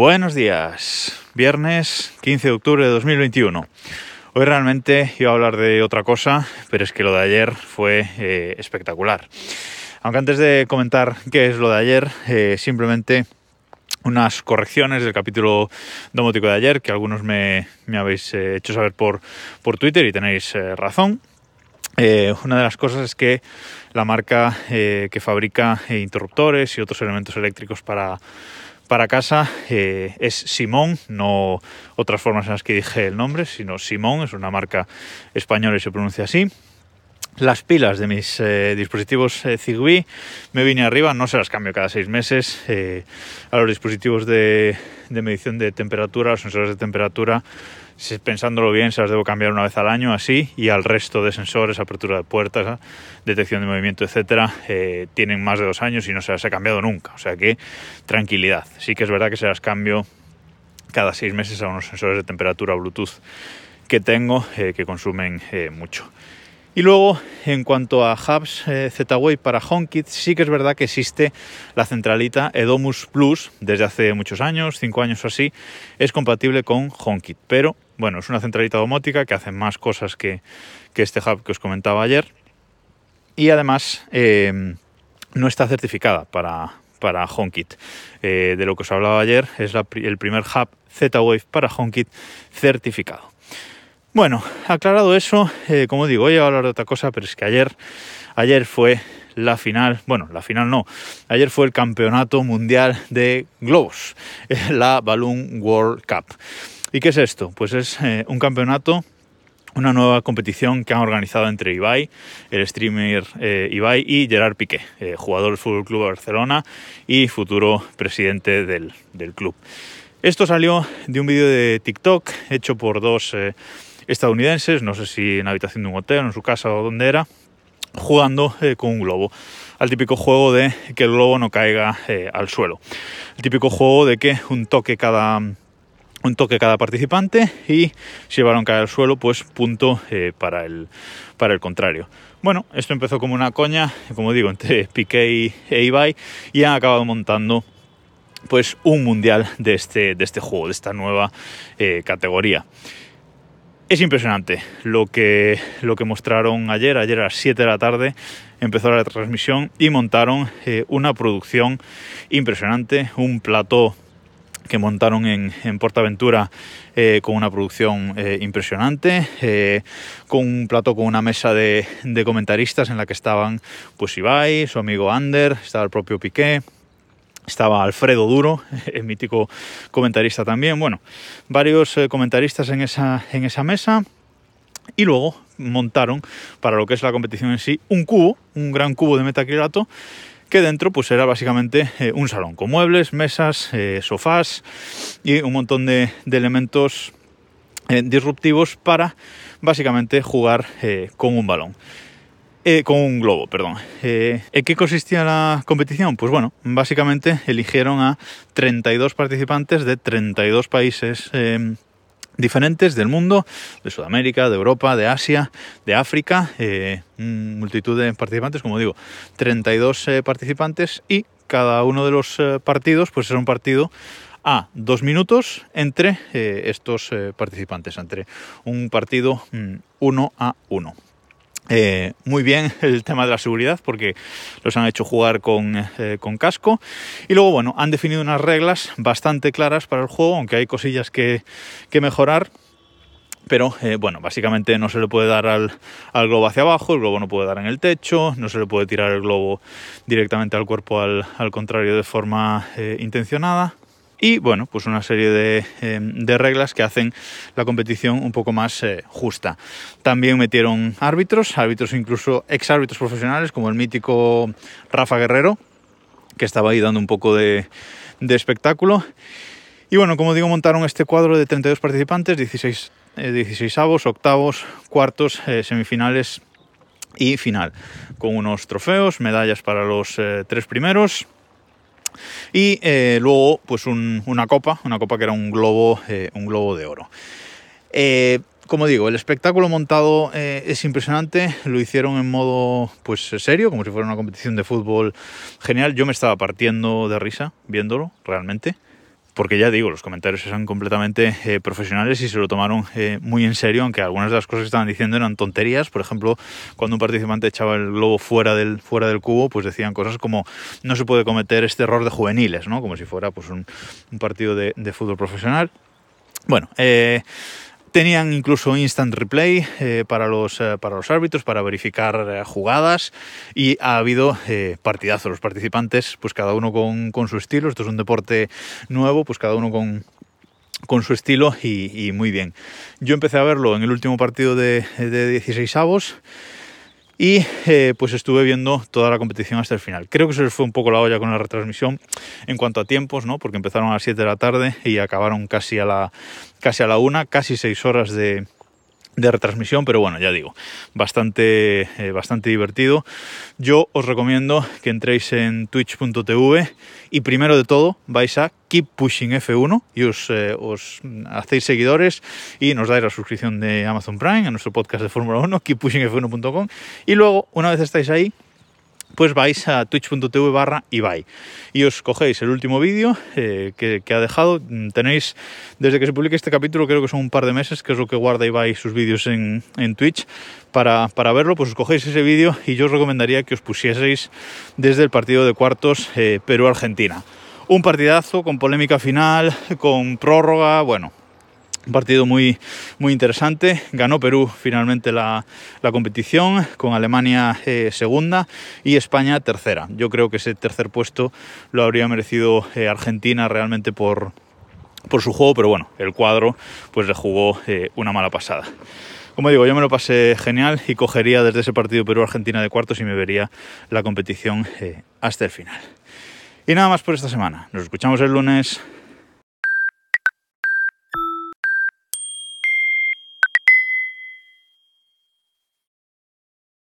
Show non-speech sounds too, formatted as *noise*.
Buenos días, viernes 15 de octubre de 2021. Hoy realmente iba a hablar de otra cosa, pero es que lo de ayer fue eh, espectacular. Aunque antes de comentar qué es lo de ayer, eh, simplemente unas correcciones del capítulo domótico de ayer, que algunos me, habéis eh, hecho saber por, por Twitter y tenéis razón. una de las cosas es que la marca que fabrica interruptores y otros elementos eléctricos para para casa eh, es Simón, no otras formas en las que dije el nombre, sino Simón, es una marca española y se pronuncia así. Las pilas de mis eh, dispositivos eh, Zigbee me vine arriba, no se las cambio cada seis meses. a los dispositivos de medición de temperatura, los sensores de temperatura, pensándolo bien, se las debo cambiar una vez al año, así, y al resto de sensores, apertura de puertas, detección de movimiento, etcétera, eh, tienen más de dos años y no se las he cambiado nunca. O sea que tranquilidad. Sí que es verdad que se las cambio cada seis meses a unos sensores de temperatura Bluetooth que tengo eh, que consumen eh, mucho. Y luego, en cuanto a hubs Z-Wave para HomeKit, sí que es verdad que existe la centralita Edomus Plus desde hace muchos años, cinco años o así, es compatible con HomeKit, pero bueno, es una centralita domótica que hace más cosas que, este hub que os comentaba ayer. Y además eh, no está certificada para, para HomeKit. Eh, de lo que os hablaba ayer, es el primer hub Z-Wave para HomeKit certificado. Bueno, aclarado eso, eh, como digo, voy a hablar de otra cosa, pero es que ayer, ayer fue la final, bueno, la final no, ayer fue el campeonato mundial de globos, *laughs* la Balloon World Cup. ¿Y qué es esto? Pues es eh, un campeonato una nueva competición que han organizado entre Ibai, el streamer eh, Ibai, y Gerard Piqué, eh, jugador del Fútbol Club Barcelona y futuro presidente del, club. Esto salió de un vídeo de TikTok hecho por dos estadounidenses, no sé si en la habitación de un hotel, en su casa o donde era, jugando con un globo. Al típico juego de que el globo no caiga al suelo. El típico juego de que un toque cada un toque cada participante y si el al suelo, pues punto eh, para, el, para el contrario. Bueno, esto empezó como una coña, como digo, entre *laughs* Piqué e Ibai y han acabado montando pues un mundial de este, de este juego, de esta nueva eh, categoría. Es impresionante lo que, lo que mostraron ayer, ayer a las 7 de la tarde empezó la transmisión y montaron eh, una producción impresionante, un plató que montaron en, Portaventura eh, con una producción eh, impresionante, eh, con un plato con una mesa de, comentaristas en la que estaban pues Ibai, su amigo Ander, estaba el propio Piqué, estaba Alfredo Duro, *laughs* el mítico comentarista también, bueno, varios comentaristas en esa, en esa mesa. Y luego montaron, para lo que es la competición en sí, un cubo, un gran cubo de metacrilato, que dentro pues era básicamente eh, un salón con muebles, mesas, eh, sofás y un montón de, elementos eh, disruptivos para básicamente jugar con un balón. con un globo, perdón. ¿En qué consistía la competición? Pues bueno, básicamente eligieron a 32 participantes de 32 países diferentes del mundo, de Sudamérica, de Europa, de Asia, de África, eh, multitud de participantes, como digo, 32 eh, participantes y cada uno de los eh, partidos pues era un partido a dos minutos entre estos participantes, entre un partido mm, uno a uno. Eh, muy bien *laughs* el tema de la seguridad porque los han hecho jugar eh, con, casco. Y luego bueno han definido unas reglas bastante claras para el juego aunque hay cosillas que, mejorar. Pero eh, bueno, básicamente no se le puede dar al, globo hacia abajo, el globo no puede dar en el techo, no se le puede tirar el globo directamente al cuerpo al contrario de forma intencionada y bueno, pues una serie em, de, reglas que hacen la competición un poco más eh, justa. También metieron árbitros, árbitros incluso ex árbitros profesionales como el mítico Rafa Guerrero, que estaba ahí dando un poco de, espectáculo. Y bueno, como digo, montaron este cuadro de 32 participantes, 16, 16 avos, octavos, cuartos, eh, semifinales y final, con unos trofeos, medallas para los eh, tres primeros, y eh, luego, pues una copa, una copa que era un globo, eh, un globo de oro. Eh, como digo, el espectáculo montado es impresionante, lo hicieron en modo pues serio, como si fuera una competición de fútbol genial. Yo me estaba partiendo de risa viéndolo, realmente porque ya digo, los comentarios eran completamente eh, profesionales y se lo tomaron eh, muy en serio, aunque algunas de las cosas que estaban diciendo eran tonterías. Por ejemplo, cuando un participante echaba el globo fuera del, fuera del cubo, pues decían cosas como no se puede cometer este error de juveniles, ¿no? Como si fuera pues un, partido de, de fútbol profesional. Bueno, eh, Tenían incluso instant replay eh, para, los, eh, para los árbitros, para verificar eh, jugadas y ha habido partidazos. Los participantes, pues cada uno con, con, su estilo. Esto es un deporte nuevo, pues cada uno con, con su estilo y, y, muy bien. Yo empecé a verlo en el último partido de, de 16 avos y eh, pues estuve viendo toda la competición hasta el final. Creo que se les fue un poco la olla con la retransmisión en cuanto a tiempos, ¿no? Porque empezaron a las 7 de la tarde y acabaron casi a la, casi a la 1, casi 6 horas de, de retransmisión, pero bueno, ya digo, bastante, eh, bastante divertido. Yo os recomiendo que entréis en twitch.tv y primero de todo vais a Keep Pushing F1 y os, eh, os, hacéis seguidores y nos dais la suscripción de Amazon Prime a nuestro podcast de Fórmula 1, keeppushingf1.com y luego, una vez estáis ahí, pues vais a twitch.tv barra Ibai y os cogéis el último vídeo eh, que, ha dejado. Tenéis, desde que se publique este capítulo, creo que son un par de meses, que es lo que guarda Ibai sus vídeos en, Twitch. Para, para, verlo, pues os cogéis ese vídeo y yo os recomendaría que os pusieseis desde el partido de cuartos eh, Perú-Argentina. Un partidazo con polémica final, con prórroga, bueno, un partido muy, muy interesante. Ganó Perú finalmente la, la competición, con Alemania eh, segunda y España tercera. Yo creo que ese tercer puesto lo habría merecido eh, Argentina realmente por, por su juego, pero bueno, el cuadro pues le jugó eh, una mala pasada. Como digo, yo me lo pasé genial y cogería desde ese partido Perú-Argentina de cuartos y me vería la competición hasta el final. Y nada más por esta semana. Nos escuchamos el lunes.